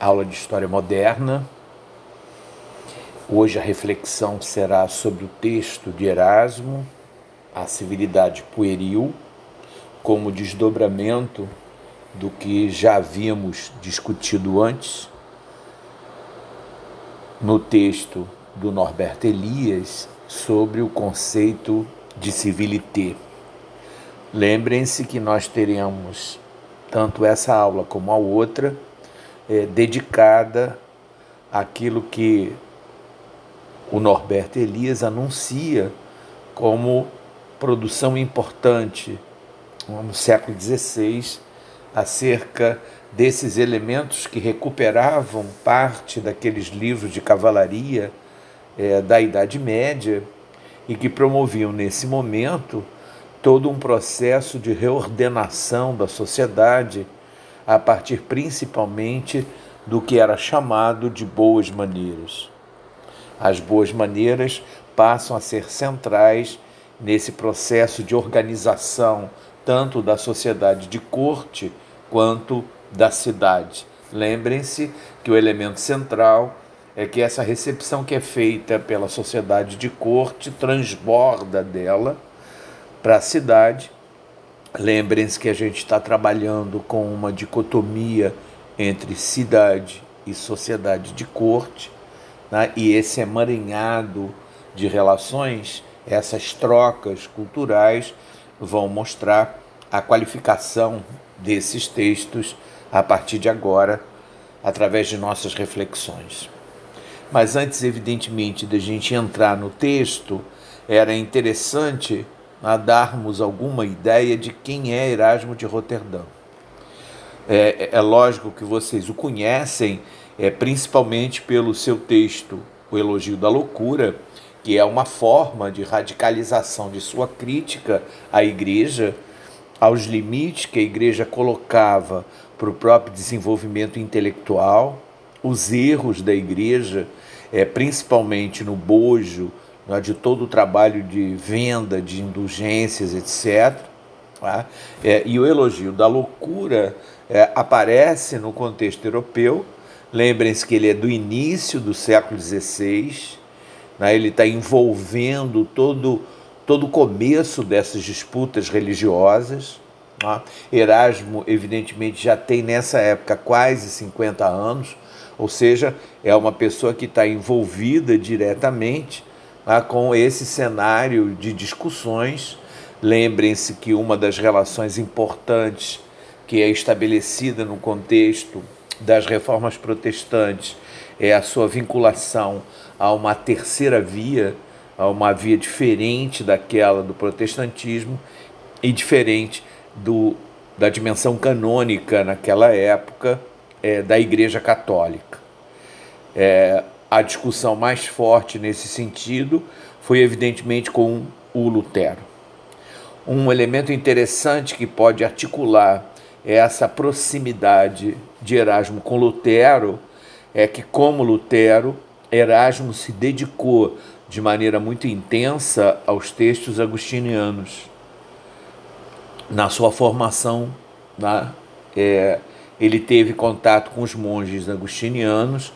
aula de História Moderna. Hoje a reflexão será sobre o texto de Erasmo, A Civilidade Pueril, como desdobramento do que já havíamos discutido antes no texto do Norberto Elias sobre o conceito de civilité. Lembrem-se que nós teremos tanto essa aula como a outra é, dedicada àquilo que o Norberto Elias anuncia como produção importante no século XVI acerca desses elementos que recuperavam parte daqueles livros de cavalaria é, da Idade Média e que promoviam nesse momento todo um processo de reordenação da sociedade a partir principalmente do que era chamado de boas maneiras. As boas maneiras passam a ser centrais nesse processo de organização tanto da sociedade de corte quanto da cidade. Lembrem-se que o elemento central é que essa recepção que é feita pela sociedade de corte transborda dela para a cidade Lembrem-se que a gente está trabalhando com uma dicotomia entre cidade e sociedade de corte, né? e esse emaranhado de relações, essas trocas culturais, vão mostrar a qualificação desses textos a partir de agora, através de nossas reflexões. Mas antes, evidentemente, da gente entrar no texto, era interessante a darmos alguma ideia de quem é Erasmo de Roterdão. É, é lógico que vocês o conhecem, é, principalmente pelo seu texto, O Elogio da Loucura, que é uma forma de radicalização de sua crítica à Igreja, aos limites que a Igreja colocava para o próprio desenvolvimento intelectual, os erros da Igreja, é, principalmente no bojo né, de todo o trabalho de venda, de indulgências, etc. Tá? É, e o elogio da loucura é, aparece no contexto europeu. Lembrem-se que ele é do início do século XVI, né, ele está envolvendo todo, todo o começo dessas disputas religiosas. Tá? Erasmo, evidentemente, já tem nessa época quase 50 anos, ou seja, é uma pessoa que está envolvida diretamente ah, com esse cenário de discussões. Lembrem-se que uma das relações importantes que é estabelecida no contexto das reformas protestantes é a sua vinculação a uma terceira via, a uma via diferente daquela do protestantismo e diferente do, da dimensão canônica naquela época é, da Igreja Católica. É, a discussão mais forte nesse sentido foi, evidentemente, com o Lutero. Um elemento interessante que pode articular essa proximidade de Erasmo com Lutero é que, como Lutero, Erasmo se dedicou de maneira muito intensa aos textos agustinianos. Na sua formação, né, é, ele teve contato com os monges agustinianos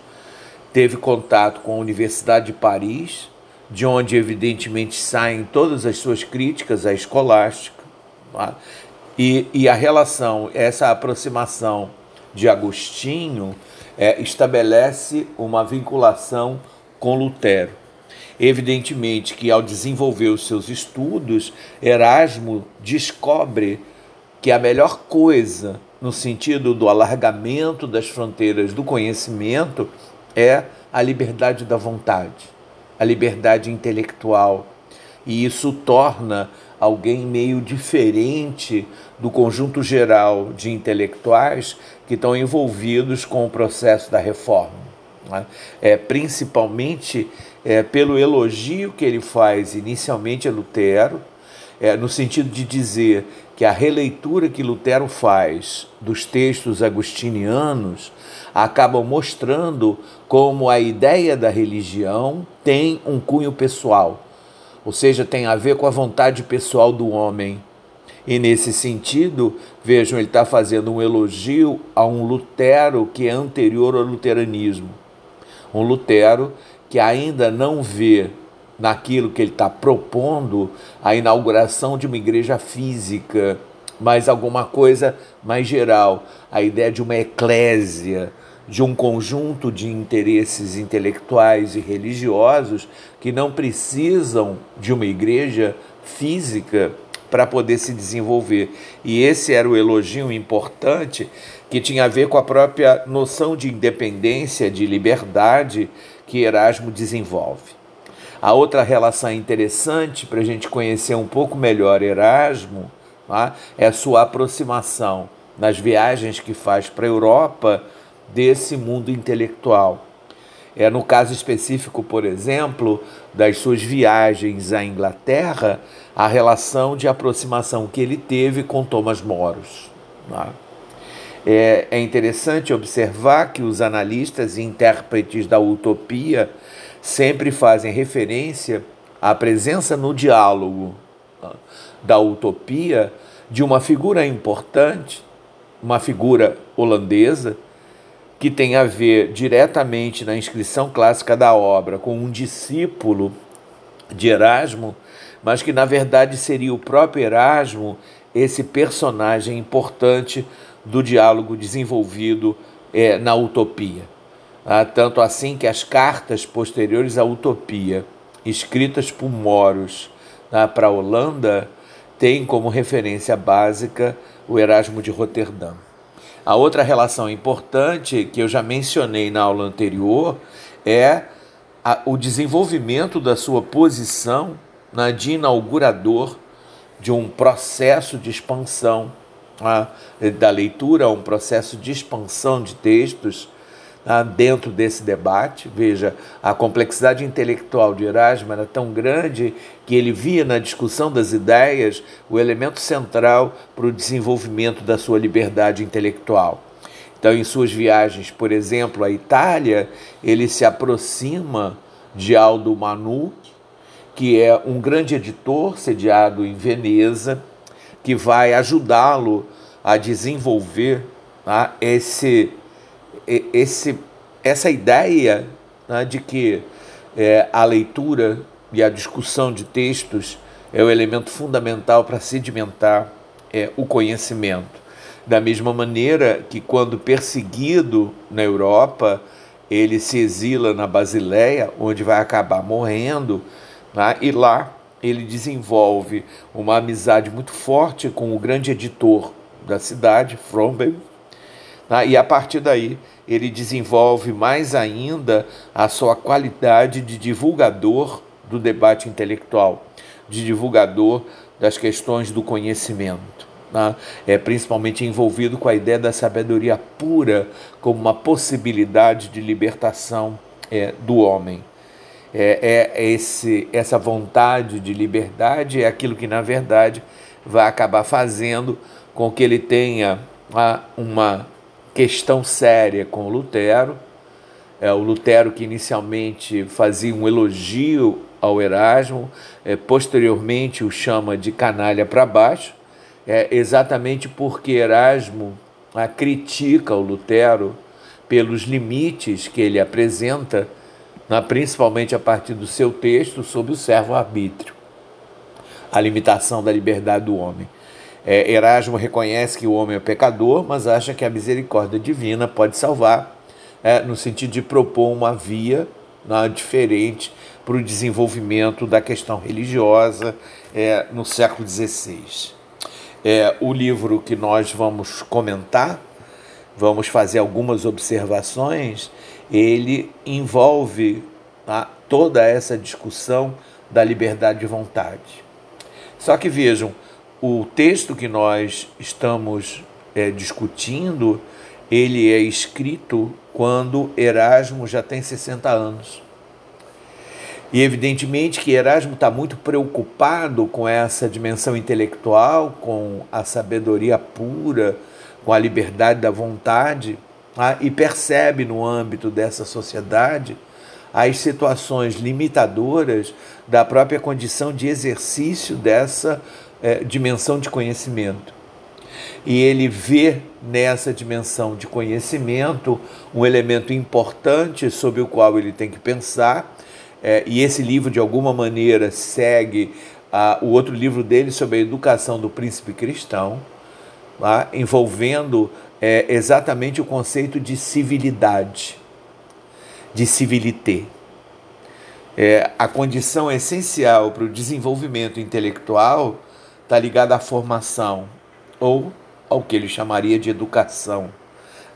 teve contato com a Universidade de Paris, de onde evidentemente saem todas as suas críticas à escolástica, tá? e, e a relação, essa aproximação de Agostinho é, estabelece uma vinculação com Lutero. Evidentemente que ao desenvolver os seus estudos, Erasmo descobre que a melhor coisa no sentido do alargamento das fronteiras do conhecimento é a liberdade da vontade, a liberdade intelectual. E isso torna alguém meio diferente do conjunto geral de intelectuais que estão envolvidos com o processo da reforma. Né? É, principalmente é, pelo elogio que ele faz inicialmente a Lutero, é, no sentido de dizer que a releitura que Lutero faz dos textos agustinianos acabam mostrando como a ideia da religião tem um cunho pessoal, ou seja, tem a ver com a vontade pessoal do homem. E nesse sentido, vejam, ele está fazendo um elogio a um Lutero que é anterior ao luteranismo. Um Lutero que ainda não vê naquilo que ele está propondo a inauguração de uma igreja física, mas alguma coisa mais geral, a ideia de uma eclésia, de um conjunto de interesses intelectuais e religiosos que não precisam de uma igreja física para poder se desenvolver. E esse era o elogio importante que tinha a ver com a própria noção de independência, de liberdade que Erasmo desenvolve. A outra relação interessante para a gente conhecer um pouco melhor Erasmo tá? é a sua aproximação nas viagens que faz para a Europa desse mundo intelectual. É no caso específico, por exemplo, das suas viagens à Inglaterra, a relação de aproximação que ele teve com Thomas Moros. Tá? É, é interessante observar que os analistas e intérpretes da utopia sempre fazem referência à presença no diálogo tá? da utopia de uma figura importante, uma figura holandesa, que tem a ver diretamente na inscrição clássica da obra com um discípulo de Erasmo, mas que na verdade seria o próprio Erasmo esse personagem importante do diálogo desenvolvido é, na utopia. Ah, tanto assim que as cartas posteriores à utopia, escritas por Moros ah, para a Holanda, têm como referência básica o Erasmo de Roterdã. A outra relação importante que eu já mencionei na aula anterior é a, o desenvolvimento da sua posição na, de inaugurador de um processo de expansão a, da leitura, um processo de expansão de textos dentro desse debate. Veja, a complexidade intelectual de Erasmo era tão grande que ele via na discussão das ideias o elemento central para o desenvolvimento da sua liberdade intelectual. Então, em suas viagens, por exemplo, à Itália, ele se aproxima de Aldo Manu, que é um grande editor sediado em Veneza, que vai ajudá-lo a desenvolver tá, esse esse, essa ideia né, de que é, a leitura e a discussão de textos é o elemento fundamental para sedimentar é, o conhecimento. Da mesma maneira que, quando perseguido na Europa, ele se exila na Basileia, onde vai acabar morrendo, né, e lá ele desenvolve uma amizade muito forte com o grande editor da cidade, Fromberg, né, e a partir daí ele desenvolve mais ainda a sua qualidade de divulgador do debate intelectual, de divulgador das questões do conhecimento. Né? É principalmente envolvido com a ideia da sabedoria pura como uma possibilidade de libertação é, do homem. É, é esse, essa vontade de liberdade é aquilo que, na verdade, vai acabar fazendo com que ele tenha ah, uma questão séria com Lutero. É, o Lutero que inicialmente fazia um elogio ao Erasmo, é, posteriormente o chama de canalha para baixo, é, exatamente porque Erasmo a, critica o Lutero pelos limites que ele apresenta, na, principalmente a partir do seu texto sobre o servo-arbítrio, a limitação da liberdade do homem. É, Erasmo reconhece que o homem é pecador, mas acha que a misericórdia divina pode salvar, é, no sentido de propor uma via diferente para o desenvolvimento da questão religiosa é, no século XVI. É, o livro que nós vamos comentar, vamos fazer algumas observações, ele envolve tá, toda essa discussão da liberdade de vontade. Só que vejam, o texto que nós estamos é, discutindo, ele é escrito quando Erasmo já tem 60 anos. E evidentemente que Erasmo está muito preocupado com essa dimensão intelectual, com a sabedoria pura, com a liberdade da vontade, tá? e percebe no âmbito dessa sociedade as situações limitadoras da própria condição de exercício dessa é, dimensão de conhecimento. E ele vê nessa dimensão de conhecimento um elemento importante sobre o qual ele tem que pensar, é, e esse livro, de alguma maneira, segue ah, o outro livro dele sobre a educação do príncipe cristão, lá, envolvendo é, exatamente o conceito de civilidade, de civilité. É, a condição essencial para o desenvolvimento intelectual está ligada à formação, ou ao que ele chamaria de educação.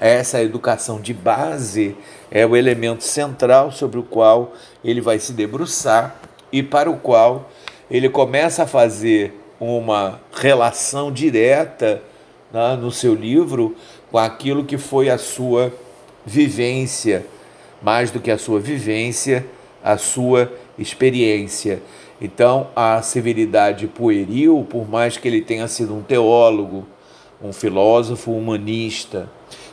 Essa educação de base é o elemento central sobre o qual ele vai se debruçar e para o qual ele começa a fazer uma relação direta né, no seu livro com aquilo que foi a sua vivência, mais do que a sua vivência, a sua experiência. Então, a civilidade pueril, por mais que ele tenha sido um teólogo, um filósofo humanista,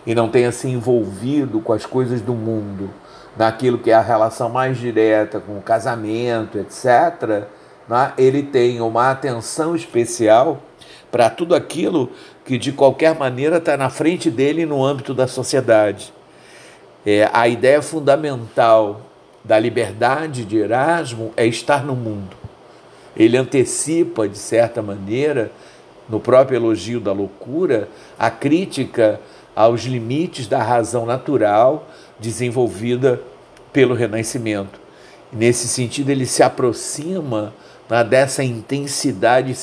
e não tenha se envolvido com as coisas do mundo, naquilo que é a relação mais direta com o casamento, etc., né? ele tem uma atenção especial para tudo aquilo que de qualquer maneira está na frente dele no âmbito da sociedade. É, a ideia fundamental da liberdade de Erasmo é estar no mundo. Ele antecipa, de certa maneira, no próprio elogio da loucura, a crítica aos limites da razão natural desenvolvida pelo Renascimento. Nesse sentido, ele se aproxima né, dessa intensidade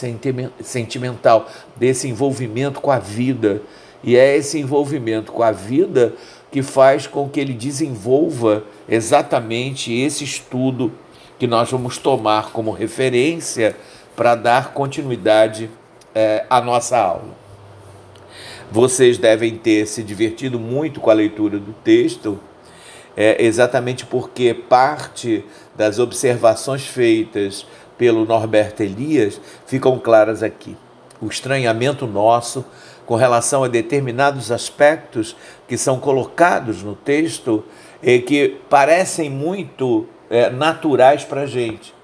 sentimental, desse envolvimento com a vida. E é esse envolvimento com a vida que faz com que ele desenvolva exatamente esse estudo que nós vamos tomar como referência para dar continuidade é, à nossa aula. Vocês devem ter se divertido muito com a leitura do texto, é, exatamente porque parte das observações feitas pelo Norberto Elias ficam claras aqui. O estranhamento nosso com relação a determinados aspectos que são colocados no texto e que parecem muito é, naturais para a gente.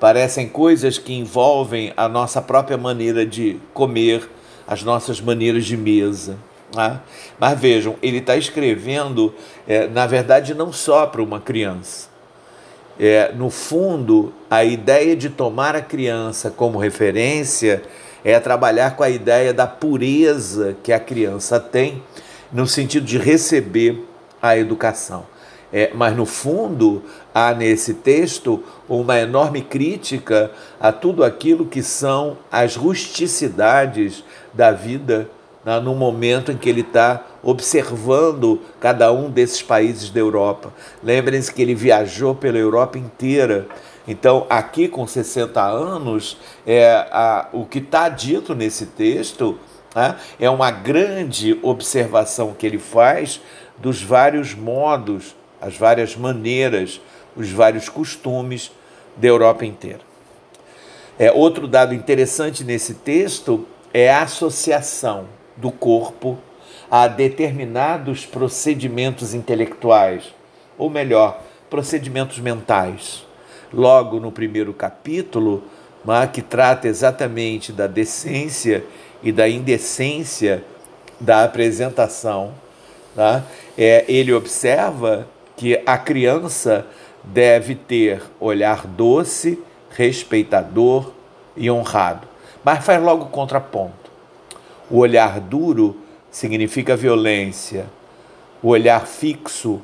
Parecem coisas que envolvem a nossa própria maneira de comer, as nossas maneiras de mesa. Né? Mas vejam, ele está escrevendo, é, na verdade, não só para uma criança. É, no fundo, a ideia de tomar a criança como referência é trabalhar com a ideia da pureza que a criança tem, no sentido de receber a educação. É, mas, no fundo, há nesse texto uma enorme crítica a tudo aquilo que são as rusticidades da vida né, no momento em que ele está observando cada um desses países da Europa. Lembrem-se que ele viajou pela Europa inteira. Então, aqui com 60 anos, é, a, o que está dito nesse texto né, é uma grande observação que ele faz dos vários modos, as várias maneiras, os vários costumes da Europa inteira. É, outro dado interessante nesse texto é a associação do corpo a determinados procedimentos intelectuais, ou melhor, procedimentos mentais. Logo no primeiro capítulo, que trata exatamente da decência e da indecência da apresentação, tá? é, ele observa que a criança deve ter olhar doce, respeitador e honrado. Mas faz logo o contraponto. O olhar duro significa violência. O olhar fixo,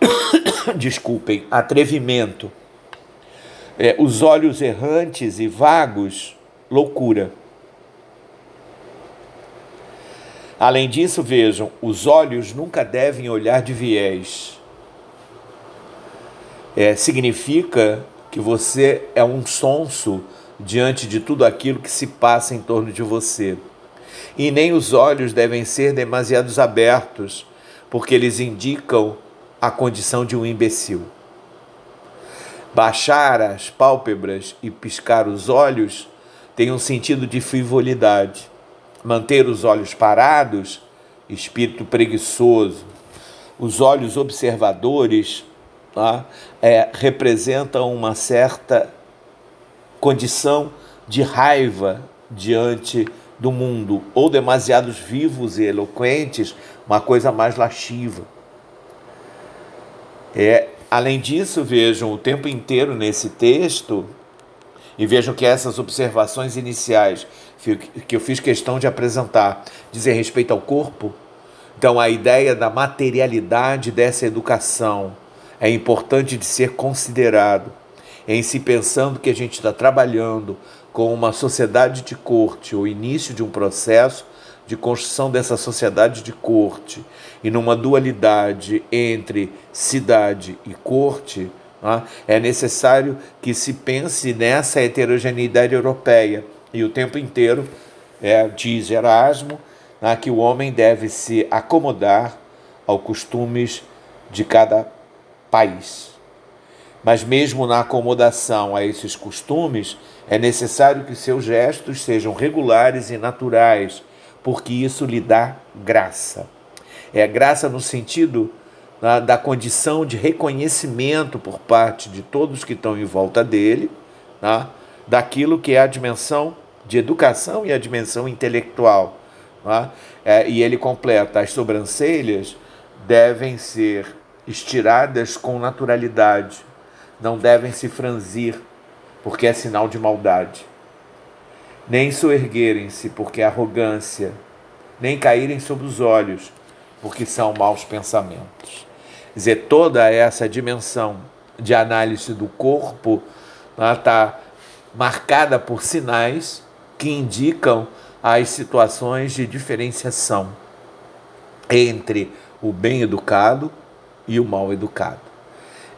desculpem, atrevimento. É, os olhos errantes e vagos, loucura. Além disso, vejam, os olhos nunca devem olhar de viés. É, significa que você é um sonso diante de tudo aquilo que se passa em torno de você. E nem os olhos devem ser demasiados abertos, porque eles indicam a condição de um imbecil. Baixar as pálpebras e piscar os olhos tem um sentido de frivolidade. Manter os olhos parados, espírito preguiçoso. Os olhos observadores tá, é, representam uma certa condição de raiva diante do mundo, ou demasiados vivos e eloquentes, uma coisa mais lasciva. É, além disso, vejam o tempo inteiro nesse texto e vejam que essas observações iniciais que eu fiz questão de apresentar dizem respeito ao corpo. Então, a ideia da materialidade dessa educação é importante de ser considerado em se pensando que a gente está trabalhando com uma sociedade de corte, o início de um processo de construção dessa sociedade de corte e numa dualidade entre cidade e corte, né, é necessário que se pense nessa heterogeneidade europeia. E o tempo inteiro é, diz Erasmo né, que o homem deve se acomodar aos costumes de cada país. Mas, mesmo na acomodação a esses costumes, é necessário que seus gestos sejam regulares e naturais, porque isso lhe dá graça. É graça no sentido né, da condição de reconhecimento por parte de todos que estão em volta dele, né, daquilo que é a dimensão de educação e a dimensão intelectual. Né? É, e ele completa: as sobrancelhas devem ser estiradas com naturalidade, não devem se franzir, porque é sinal de maldade. Nem soerguerem-se, porque é arrogância, nem caírem sobre os olhos, porque são maus pensamentos. Quer dizer, toda essa dimensão de análise do corpo está marcada por sinais que indicam as situações de diferenciação entre o bem educado e o mal educado.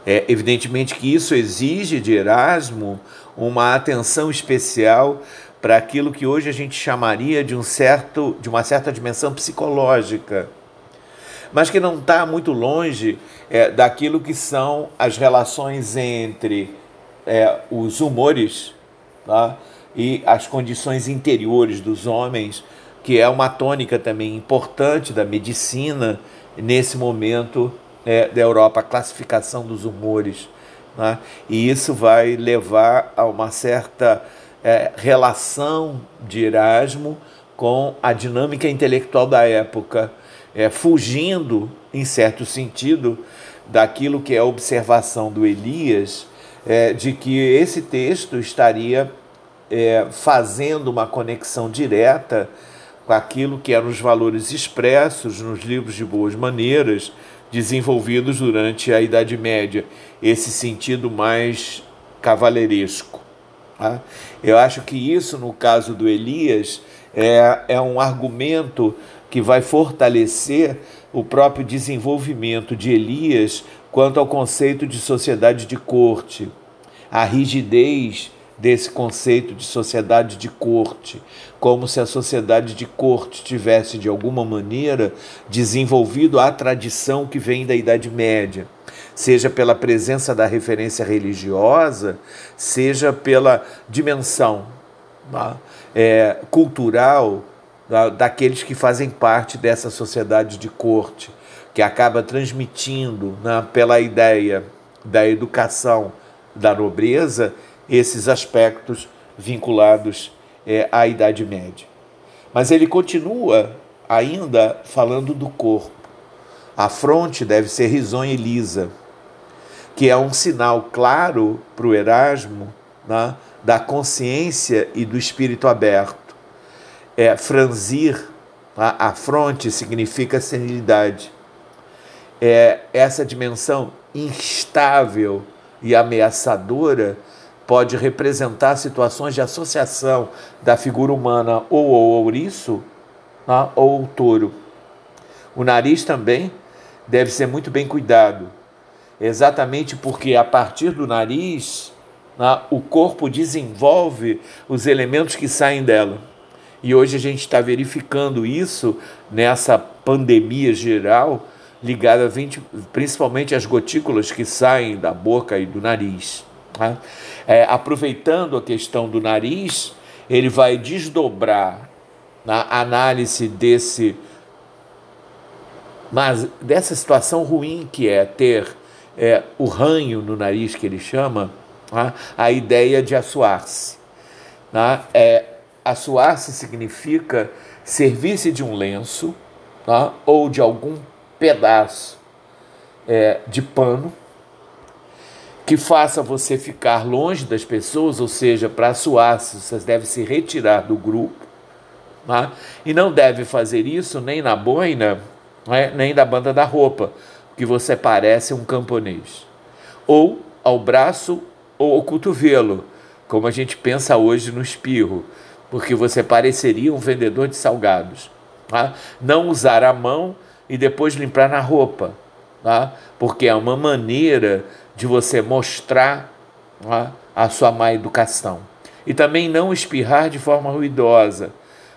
É evidentemente que isso exige de Erasmo uma atenção especial para aquilo que hoje a gente chamaria de um certo, de uma certa dimensão psicológica, mas que não está muito longe é, daquilo que são as relações entre é, os humores tá? E as condições interiores dos homens, que é uma tônica também importante da medicina nesse momento é, da Europa, a classificação dos humores. Né? E isso vai levar a uma certa é, relação de Erasmo com a dinâmica intelectual da época, é, fugindo, em certo sentido, daquilo que é a observação do Elias, é, de que esse texto estaria é, fazendo uma conexão direta com aquilo que eram os valores expressos nos livros de boas maneiras desenvolvidos durante a Idade Média, esse sentido mais cavaleiresco. Tá? Eu acho que isso, no caso do Elias, é, é um argumento que vai fortalecer o próprio desenvolvimento de Elias quanto ao conceito de sociedade de corte, a rigidez desse conceito de sociedade de corte, como se a sociedade de corte tivesse, de alguma maneira, desenvolvido a tradição que vem da Idade Média, seja pela presença da referência religiosa, seja pela dimensão tá? é, cultural da, daqueles que fazem parte dessa sociedade de corte, que acaba transmitindo né, pela ideia da educação da nobreza esses aspectos vinculados é, à Idade Média. Mas ele continua ainda falando do corpo. A fronte deve ser risonha e lisa, que é um sinal claro para o Erasmo né, da consciência e do espírito aberto. É, franzir tá? a fronte significa senilidade. É, essa dimensão instável e ameaçadora pode representar situações de associação da figura humana ou o ouriço né, ou o touro. O nariz também deve ser muito bem cuidado, exatamente porque a partir do nariz né, o corpo desenvolve os elementos que saem dela. E hoje a gente está verificando isso nessa pandemia geral ligada 20, principalmente às gotículas que saem da boca e do nariz. Né? É, aproveitando a questão do nariz, ele vai desdobrar na análise desse mas dessa situação ruim que é ter é, o ranho no nariz que ele chama, tá? a ideia de assoar-se. Né? É, assoar-se significa servir-se de um lenço ou de algum pedaço é, de pano que faça você ficar longe das pessoas, ou seja, para suar-se, você deve se retirar do grupo, né? e não deve fazer isso nem na boina, né? nem da banda da roupa, que você parece um camponês, ou ao braço ou ao cotovelo, como a gente pensa hoje no espirro, porque você pareceria um vendedor de salgados. Tá? Não usar a mão e depois limpar na roupa, tá? porque é uma maneira de você mostrar tá? a sua má educação. E também não espirrar de forma ruidosa,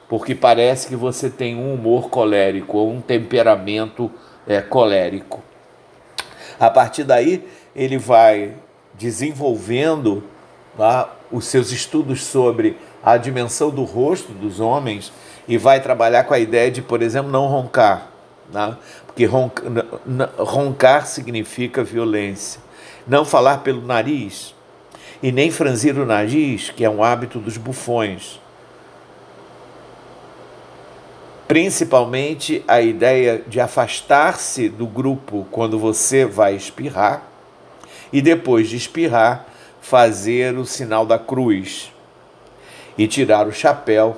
porque parece que você tem um humor colérico ou um temperamento é, colérico. A partir daí, ele vai desenvolvendo tá, os seus estudos sobre a dimensão do rosto dos homens e vai trabalhar com a ideia de, por exemplo, não roncar. Né? Porque roncar significa violência. Não falar pelo nariz e nem franzir o nariz, que é um hábito dos bufões. Principalmente a ideia de afastar-se do grupo quando você vai espirrar e depois de espirrar, fazer o sinal da cruz e tirar o chapéu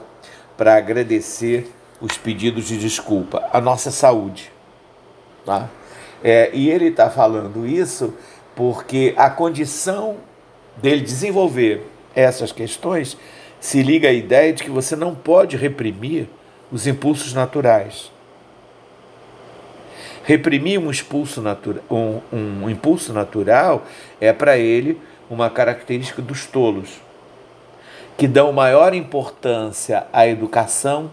para agradecer os pedidos de desculpa, a nossa saúde. Tá? É, e ele está falando isso porque a condição dele desenvolver essas questões se liga à ideia de que você não pode reprimir os impulsos naturais. Reprimir um, expulso natura, um, um impulso natural é para ele uma característica dos tolos, que dão maior importância à educação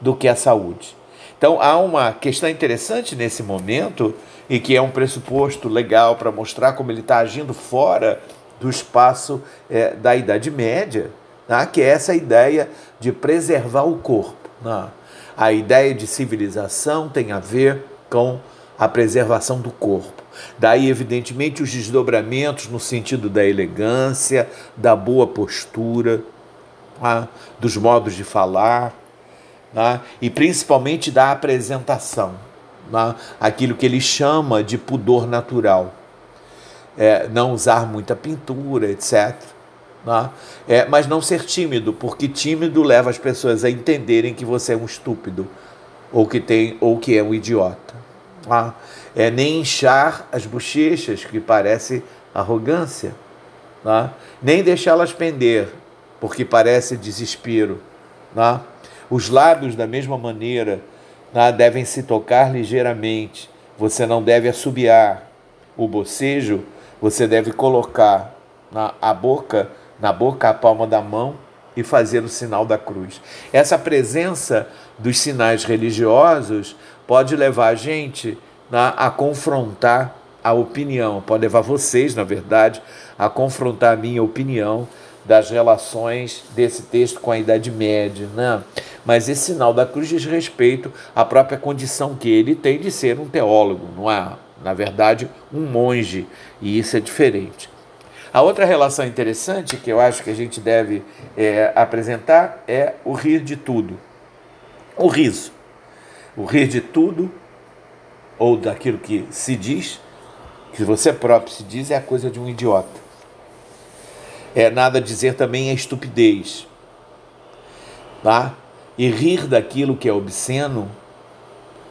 do que à saúde. Então há uma questão interessante nesse momento e que é um pressuposto legal para mostrar como ele está agindo fora do espaço é, da Idade Média, né? que é essa ideia de preservar o corpo. Né? A ideia de civilização tem a ver com a preservação do corpo. Daí, evidentemente, os desdobramentos no sentido da elegância, da boa postura, tá? dos modos de falar, tá? e principalmente da apresentação, tá? aquilo que ele chama de pudor natural. É, não usar muita pintura, etc. Tá? É, mas não ser tímido, porque tímido leva as pessoas a entenderem que você é um estúpido ou que tem ou que é um idiota. Tá? é, nem inchar as bochechas, que parece arrogância, tá? nem deixá-las pender, porque parece desespero. Tá? Os lábios, da mesma maneira, tá? devem se tocar ligeiramente, você não deve assobiar. O bocejo, você deve colocar na a boca, na boca a palma da mão e fazer o sinal da cruz. Essa presença dos sinais religiosos pode levar a gente né, a confrontar a opinião, pode levar vocês, na verdade, a confrontar a minha opinião das relações desse texto com a Idade Média. Né? Mas esse sinal da cruz diz respeito à própria condição que ele tem de ser um teólogo, não é? Na verdade, um monge, e isso é diferente. A outra relação interessante que eu acho que a gente deve é, apresentar é o rir de tudo. O riso. O rir de tudo ou daquilo que se diz, que você próprio se diz, é a coisa de um idiota. É nada dizer também é estupidez. Tá? E rir daquilo que é obsceno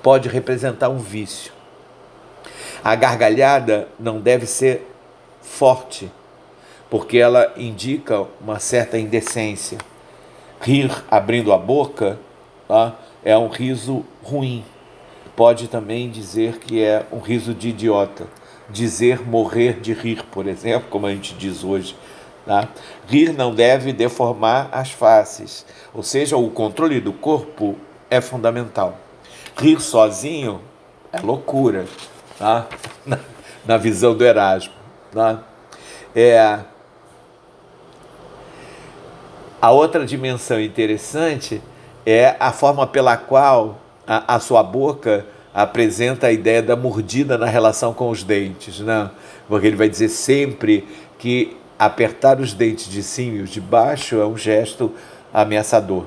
pode representar um vício. A gargalhada não deve ser forte, porque ela indica uma certa indecência. Rir abrindo a boca tá? é um riso ruim pode também dizer que é um riso de idiota. Dizer morrer de rir, por exemplo, como a gente diz hoje. Tá? Rir não deve deformar as faces, ou seja, o controle do corpo é fundamental. Rir sozinho é loucura, tá? na, na visão do Erasmo. Tá? É, a outra dimensão interessante é a forma pela qual a, a sua boca apresenta a ideia da mordida na relação com os dentes, né? Porque ele vai dizer sempre que Apertar os dentes de cima e os de baixo é um gesto ameaçador.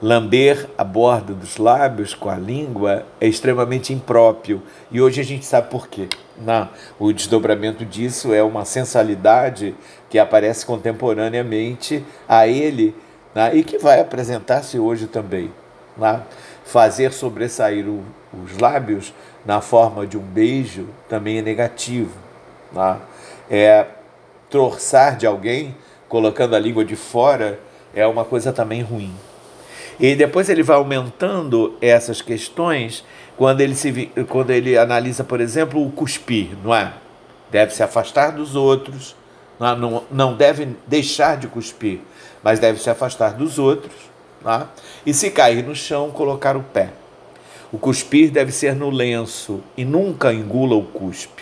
Lamber a borda dos lábios com a língua é extremamente impróprio e hoje a gente sabe por quê. Não, o desdobramento disso é uma sensualidade que aparece contemporaneamente a ele né, e que vai apresentar-se hoje também. Né? Fazer sobressair o, os lábios na forma de um beijo também é negativo. Né? É, torçar de alguém, colocando a língua de fora, é uma coisa também ruim. E depois ele vai aumentando essas questões quando ele, se, quando ele analisa, por exemplo, o cuspir, não é? Deve se afastar dos outros, não, é? não, não deve deixar de cuspir, mas deve se afastar dos outros, é? e se cair no chão, colocar o pé. O cuspir deve ser no lenço e nunca engula o cuspe.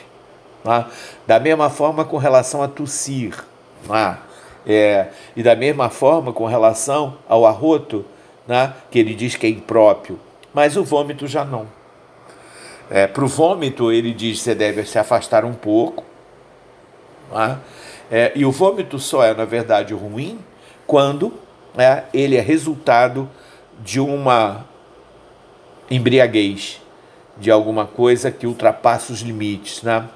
É? Da mesma forma com relação a tossir. É? É, e da mesma forma com relação ao arroto, né, que ele diz que é impróprio, mas o vômito já não. É, Para o vômito, ele diz que você deve se afastar um pouco, né, é, e o vômito só é, na verdade, ruim quando ele é resultado de uma embriaguez, de alguma coisa que ultrapassa os limites. Né?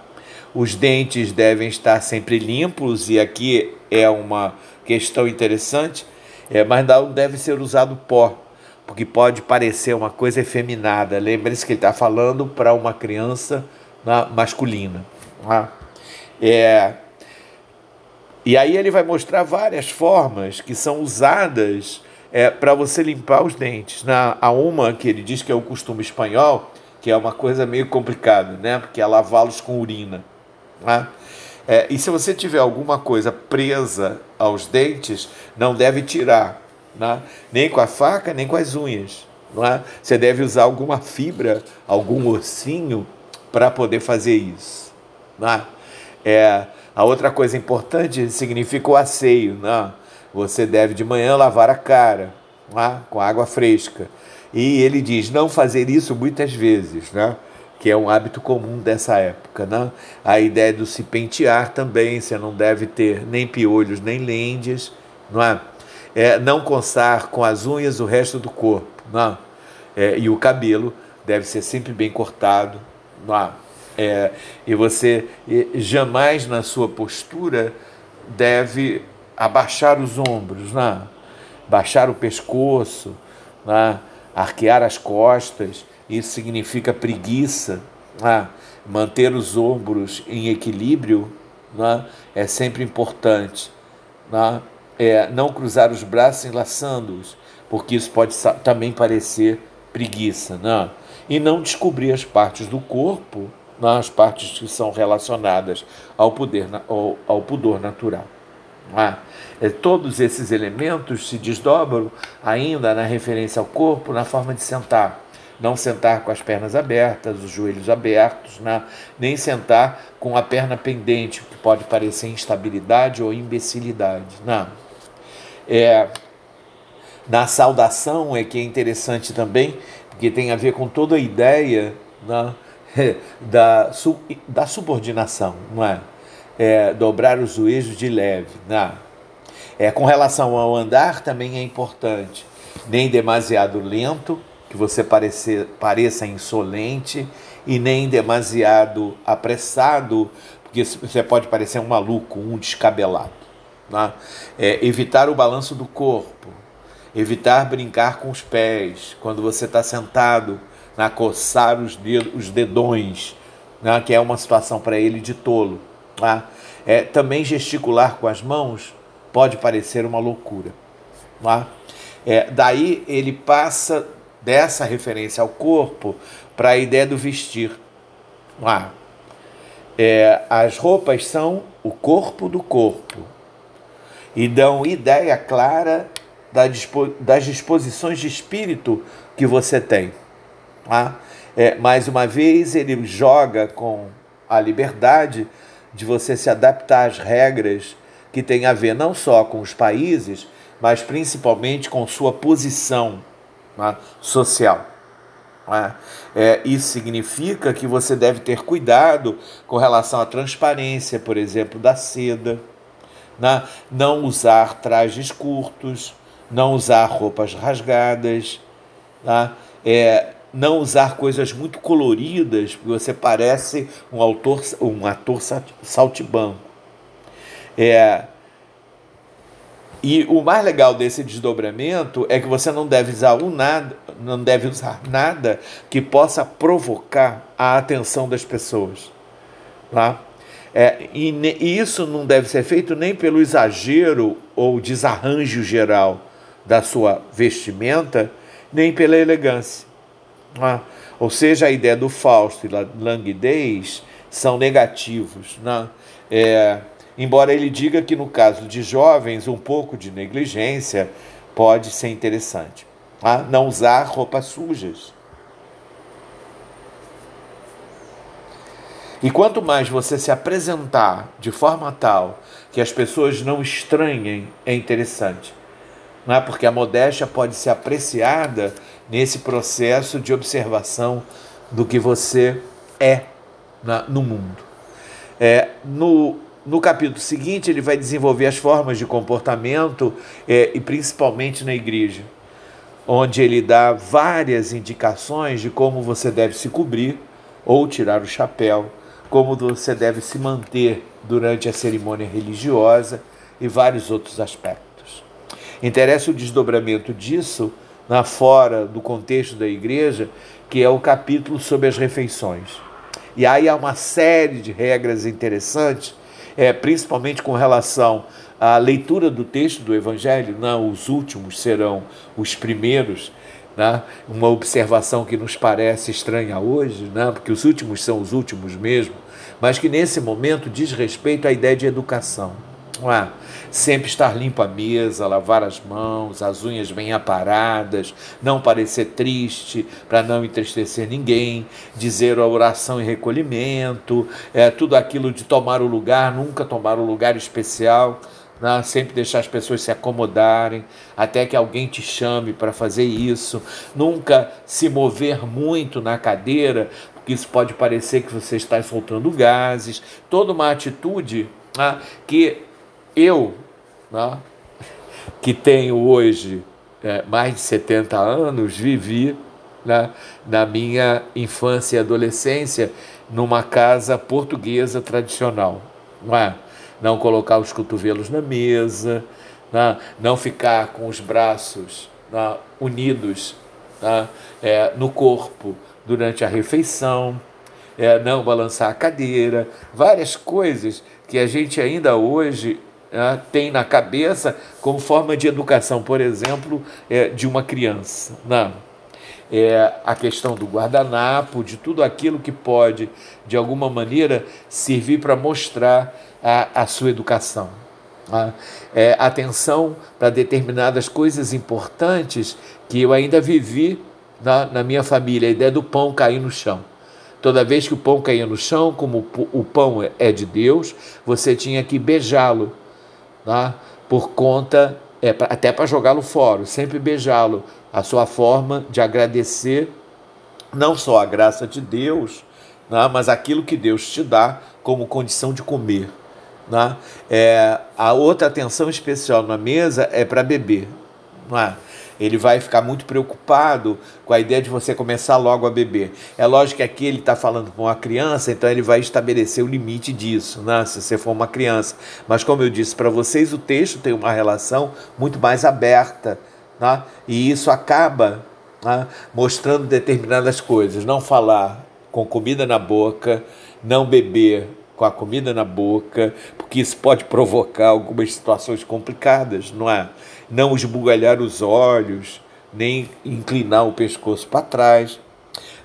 Os dentes devem estar sempre limpos, e aqui é uma questão interessante é, mas não deve ser usado pó, porque pode parecer uma coisa efeminada. Lembre-se que ele está falando para uma criança na, masculina. Tá? É, e aí ele vai mostrar várias formas que são usadas é, para você limpar os dentes. Na, há uma que ele diz que é o costume espanhol, que é uma coisa meio complicada, né? porque é lavá-los com urina. Tá? É, e se você tiver alguma coisa presa aos dentes, não deve tirar, né? nem com a faca, nem com as unhas. É? Você deve usar alguma fibra, algum ossinho para poder fazer isso. Não é? A outra coisa importante significa o asseio. Né? Você deve de manhã lavar a cara é? com água fresca. E ele diz não fazer isso muitas vezes. Né? Que é um hábito comum dessa época. Né? A ideia do se pentear também, você não deve ter nem piolhos nem lentes, não é? é não coçar com as unhas o resto do corpo, não é? é e o cabelo deve ser sempre bem cortado, não é? é e você jamais na sua postura deve abaixar os ombros, não é? baixar o pescoço, não é? arquear as costas isso significa preguiça. Ah, manter os ombros em equilíbrio né, é sempre importante. Né? É, não cruzar os braços enlaçando-os, porque isso pode também parecer preguiça. Né? E não descobrir as partes do corpo, né, as partes que são relacionadas ao, poder, ao, ao pudor natural. Ah, é, todos esses elementos se desdobram ainda na referência ao corpo, na forma de sentar não sentar com as pernas abertas, os joelhos abertos, né? nem sentar com a perna pendente, que pode parecer instabilidade ou imbecilidade. Não. É, na saudação é que é interessante também, porque tem a ver com toda a ideia né? da, da subordinação, não é? é? dobrar os joelhos de leve. Né? É, com relação ao andar também é importante, nem demasiado lento, que você parecer, pareça insolente e nem demasiado apressado, porque você pode parecer um maluco, um descabelado. Né? É, evitar o balanço do corpo, evitar brincar com os pés quando você está sentado, né? coçar os, dedos, os dedões, né? que é uma situação para ele de tolo. Né? É, também gesticular com as mãos pode parecer uma loucura. Né? É, daí ele passa dessa referência ao corpo para a ideia do vestir. Ah, é, as roupas são o corpo do corpo e dão ideia clara das disposições de espírito que você tem. Ah, é, mais uma vez, ele joga com a liberdade de você se adaptar às regras que têm a ver não só com os países, mas principalmente com sua posição né, social. Né? É, isso significa que você deve ter cuidado com relação à transparência, por exemplo, da seda, né? não usar trajes curtos, não usar roupas rasgadas, né? é, não usar coisas muito coloridas, porque você parece um autor, um ator saltibanco. É, e o mais legal desse desdobramento é que você não deve usar um nada, não deve usar nada que possa provocar a atenção das pessoas. Tá? É, e, e isso não deve ser feito nem pelo exagero ou desarranjo geral da sua vestimenta, nem pela elegância. Tá? Ou seja, a ideia do Fausto e languidez são negativos. Né? É, embora ele diga que no caso de jovens, um pouco de negligência pode ser interessante. Tá? Não usar roupas sujas. E quanto mais você se apresentar de forma tal que as pessoas não estranhem, é interessante. Não é? Porque a modéstia pode ser apreciada nesse processo de observação do que você é na, no mundo. É, no, no capítulo seguinte, ele vai desenvolver as formas de comportamento é, e principalmente na igreja, onde ele dá várias indicações de como você deve se cobrir ou tirar o chapéu como você deve se manter durante a cerimônia religiosa e vários outros aspectos. Interessa o desdobramento disso na fora do contexto da igreja, que é o capítulo sobre as refeições. E aí há uma série de regras interessantes, é, principalmente com relação à leitura do texto do Evangelho, não os últimos serão os primeiros, né? uma observação que nos parece estranha hoje, né? porque os últimos são os últimos mesmo, mas que nesse momento diz respeito à ideia de educação. É? Sempre estar limpo a mesa, lavar as mãos, as unhas bem aparadas, não parecer triste para não entristecer ninguém, dizer a oração e recolhimento, é, tudo aquilo de tomar o lugar, nunca tomar o lugar especial né? sempre deixar as pessoas se acomodarem, até que alguém te chame para fazer isso. Nunca se mover muito na cadeira, porque isso pode parecer que você está soltando gases. Toda uma atitude né? que eu, né? que tenho hoje é, mais de 70 anos, vivi né? na minha infância e adolescência numa casa portuguesa tradicional. Não é? não colocar os cotovelos na mesa, né? não ficar com os braços né? unidos né? é, no corpo durante a refeição, é, não balançar a cadeira, várias coisas que a gente ainda hoje é, tem na cabeça como forma de educação, por exemplo, é, de uma criança. Né? É, a questão do guardanapo, de tudo aquilo que pode, de alguma maneira, servir para mostrar a, a sua educação. A, é, atenção para determinadas coisas importantes que eu ainda vivi na, na minha família, a ideia do pão cair no chão. Toda vez que o pão caía no chão, como o pão é de Deus, você tinha que beijá-lo, tá? por conta, é, até para jogá-lo fora, sempre beijá-lo, a sua forma de agradecer não só a graça de Deus, tá? mas aquilo que Deus te dá como condição de comer. Né? É, a outra atenção especial na mesa é para beber. Não é? Ele vai ficar muito preocupado com a ideia de você começar logo a beber. É lógico que aqui ele está falando com uma criança, então ele vai estabelecer o limite disso, né? se você for uma criança. Mas, como eu disse para vocês, o texto tem uma relação muito mais aberta. Né? E isso acaba né? mostrando determinadas coisas. Não falar com comida na boca, não beber com a comida na boca, porque isso pode provocar algumas situações complicadas, não é? Não esbugalhar os olhos, nem inclinar o pescoço para trás.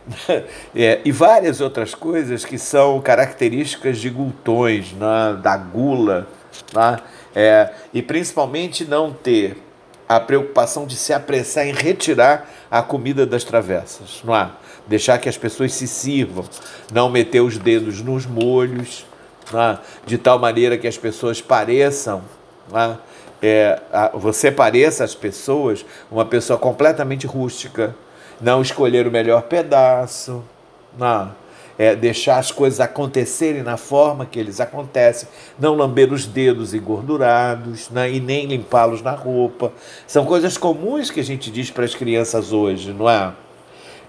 É, e várias outras coisas que são características de glutões, né? da gula, né? É, e principalmente não ter a preocupação de se apressar em retirar a comida das travessas, não é? deixar que as pessoas se sirvam, não meter os dedos nos molhos, é? de tal maneira que as pessoas pareçam, é? É, você pareça às pessoas uma pessoa completamente rústica, não escolher o melhor pedaço, não. é, deixar as coisas acontecerem na forma que eles acontecem, não lamber os dedos engordurados né, e nem limpá-los na roupa. São coisas comuns que a gente diz para as crianças hoje, não é?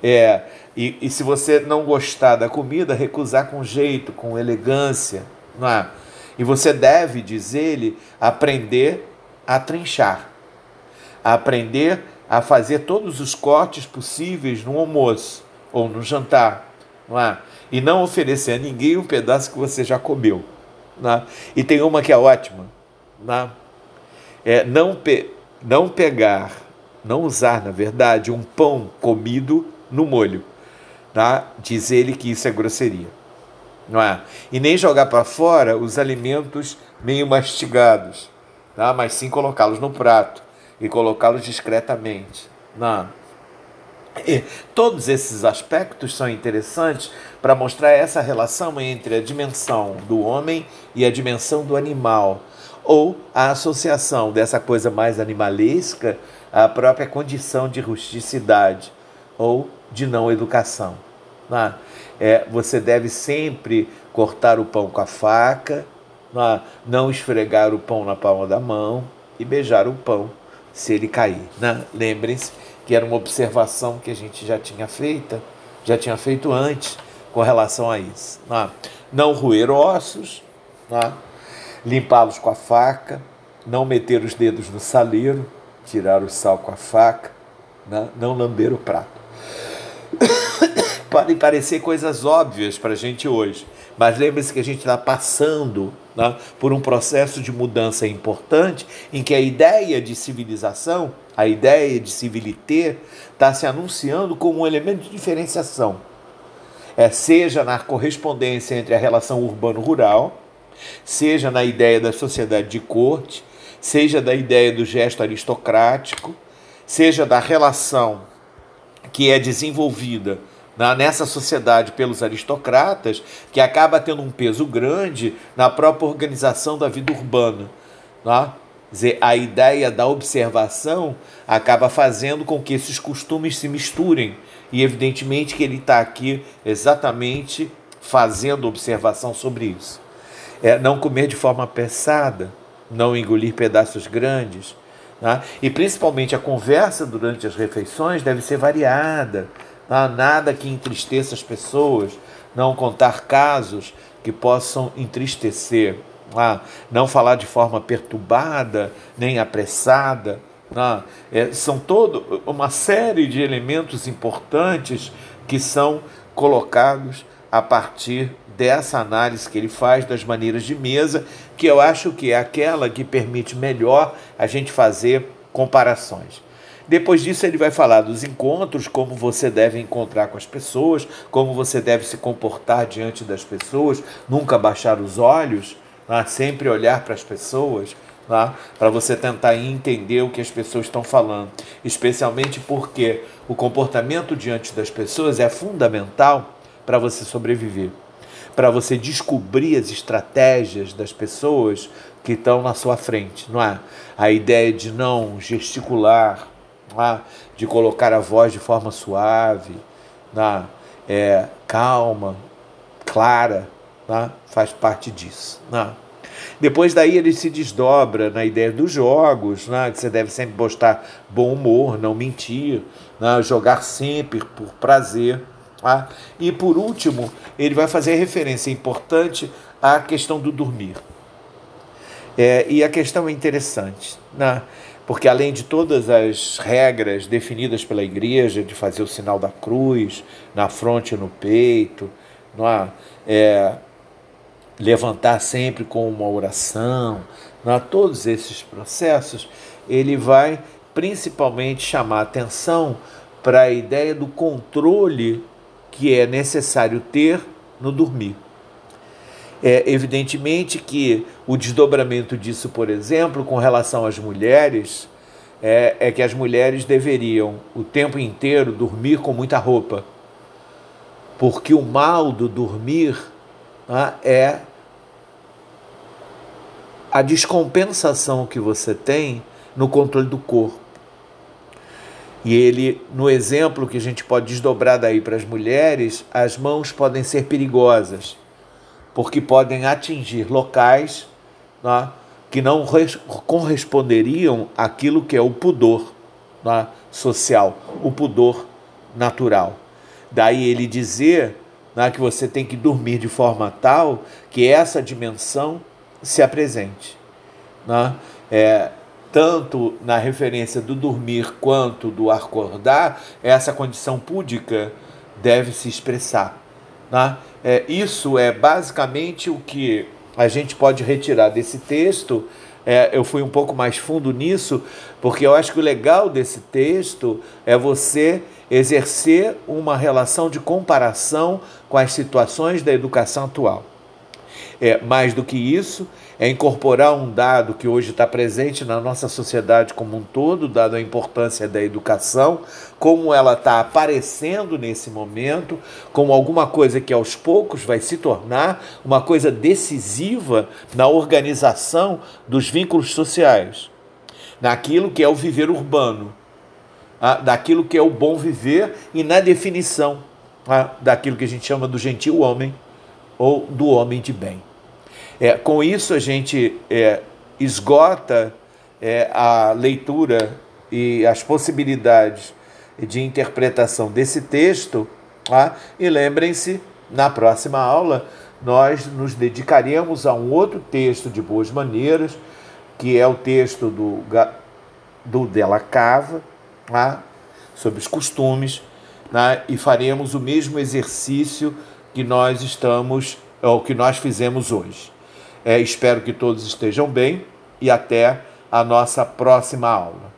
é e, e se você não gostar da comida, recusar com jeito, com elegância, não é? E você deve, diz ele, aprender a trinchar, a aprender a fazer todos os cortes possíveis no almoço ou no jantar, não é? E não oferecer a ninguém um pedaço que você já comeu. É? E tem uma que é ótima, não é? é não, pe não pegar, não usar, na verdade, um pão comido no molho. Tá? Diz ele que isso é grosseria. Não é? E nem jogar para fora os alimentos meio mastigados, tá? mas sim colocá-los no prato e colocá-los discretamente. Não. E todos esses aspectos são interessantes para mostrar essa relação entre a dimensão do homem e a dimensão do animal, ou a associação dessa coisa mais animalesca à própria condição de rusticidade ou de não educação. Né? É, você deve sempre cortar o pão com a faca? Não esfregar o pão na palma da mão e beijar o pão se ele cair. Né? Lembrem-se que era uma observação que a gente já tinha feita, já tinha feito antes com relação a isso. Né? Não roer ossos, né? limpá-los com a faca, não meter os dedos no saleiro, tirar o sal com a faca, né? não lamber o prato. Podem parecer coisas óbvias para a gente hoje, mas lembre-se que a gente está passando né, por um processo de mudança importante em que a ideia de civilização, a ideia de civilité, está se anunciando como um elemento de diferenciação. É, seja na correspondência entre a relação urbano-rural, seja na ideia da sociedade de corte, seja da ideia do gesto aristocrático, seja da relação que é desenvolvida nessa sociedade pelos aristocratas, que acaba tendo um peso grande na própria organização da vida urbana. Dizer, a ideia da observação acaba fazendo com que esses costumes se misturem. E evidentemente que ele está aqui exatamente fazendo observação sobre isso. É, não comer de forma pesada, não engolir pedaços grandes. Né? E principalmente a conversa durante as refeições deve ser variada, ah, nada que entristeça as pessoas, não contar casos que possam entristecer, não falar de forma perturbada nem apressada. É, são todo uma série de elementos importantes que são colocados a partir dessa análise que ele faz das maneiras de mesa, que eu acho que é aquela que permite melhor a gente fazer comparações. Depois disso, ele vai falar dos encontros, como você deve encontrar com as pessoas, como você deve se comportar diante das pessoas, nunca baixar os olhos, né? sempre olhar para as pessoas, né? para você tentar entender o que as pessoas estão falando. Especialmente porque o comportamento diante das pessoas é fundamental para você sobreviver, para você descobrir as estratégias das pessoas que estão na sua frente, não é? A ideia de não gesticular, ah, de colocar a voz de forma suave, né? é, calma, clara, né? faz parte disso. Né? Depois daí ele se desdobra na ideia dos jogos, né? que você deve sempre postar bom humor, não mentir, né? jogar sempre por prazer. Tá? E por último, ele vai fazer referência importante à questão do dormir. É, e a questão é interessante. Né? Porque além de todas as regras definidas pela igreja, de fazer o sinal da cruz na fronte e no peito, não é? é levantar sempre com uma oração, não é? todos esses processos, ele vai principalmente chamar atenção para a ideia do controle que é necessário ter no dormir. É, evidentemente que o desdobramento disso, por exemplo, com relação às mulheres, é, é que as mulheres deveriam o tempo inteiro dormir com muita roupa. Porque o mal do dormir né, é a descompensação que você tem no controle do corpo. E ele, no exemplo que a gente pode desdobrar daí para as mulheres, as mãos podem ser perigosas, porque podem atingir locais né, que não corresponderiam àquilo que é o pudor né, social, o pudor natural. Daí ele dizer né, que você tem que dormir de forma tal que essa dimensão se apresente. Né? É, tanto na referência do dormir quanto do acordar, essa condição púdica deve se expressar. Né? É, isso é basicamente o que a gente pode retirar desse texto. É, eu fui um pouco mais fundo nisso, porque eu acho que o legal desse texto é você exercer uma relação de comparação com as situações da educação atual. É, mais do que isso, é incorporar um dado que hoje está presente na nossa sociedade como um todo, dado a importância da educação, como ela está aparecendo nesse momento, como alguma coisa que aos poucos vai se tornar uma coisa decisiva na organização dos vínculos sociais, naquilo que é o viver urbano, daquilo que é o bom viver e na definição daquilo que a gente chama do gentil homem ou do homem de bem. É, com isso, a gente é, esgota é, a leitura e as possibilidades de interpretação desse texto. Tá? E lembrem-se, na próxima aula, nós nos dedicaremos a um outro texto de boas maneiras, que é o texto do, do Della Cava, tá? sobre os costumes, tá? e faremos o mesmo exercício que nós estamos, ou que nós fizemos hoje. É, espero que todos estejam bem e até a nossa próxima aula.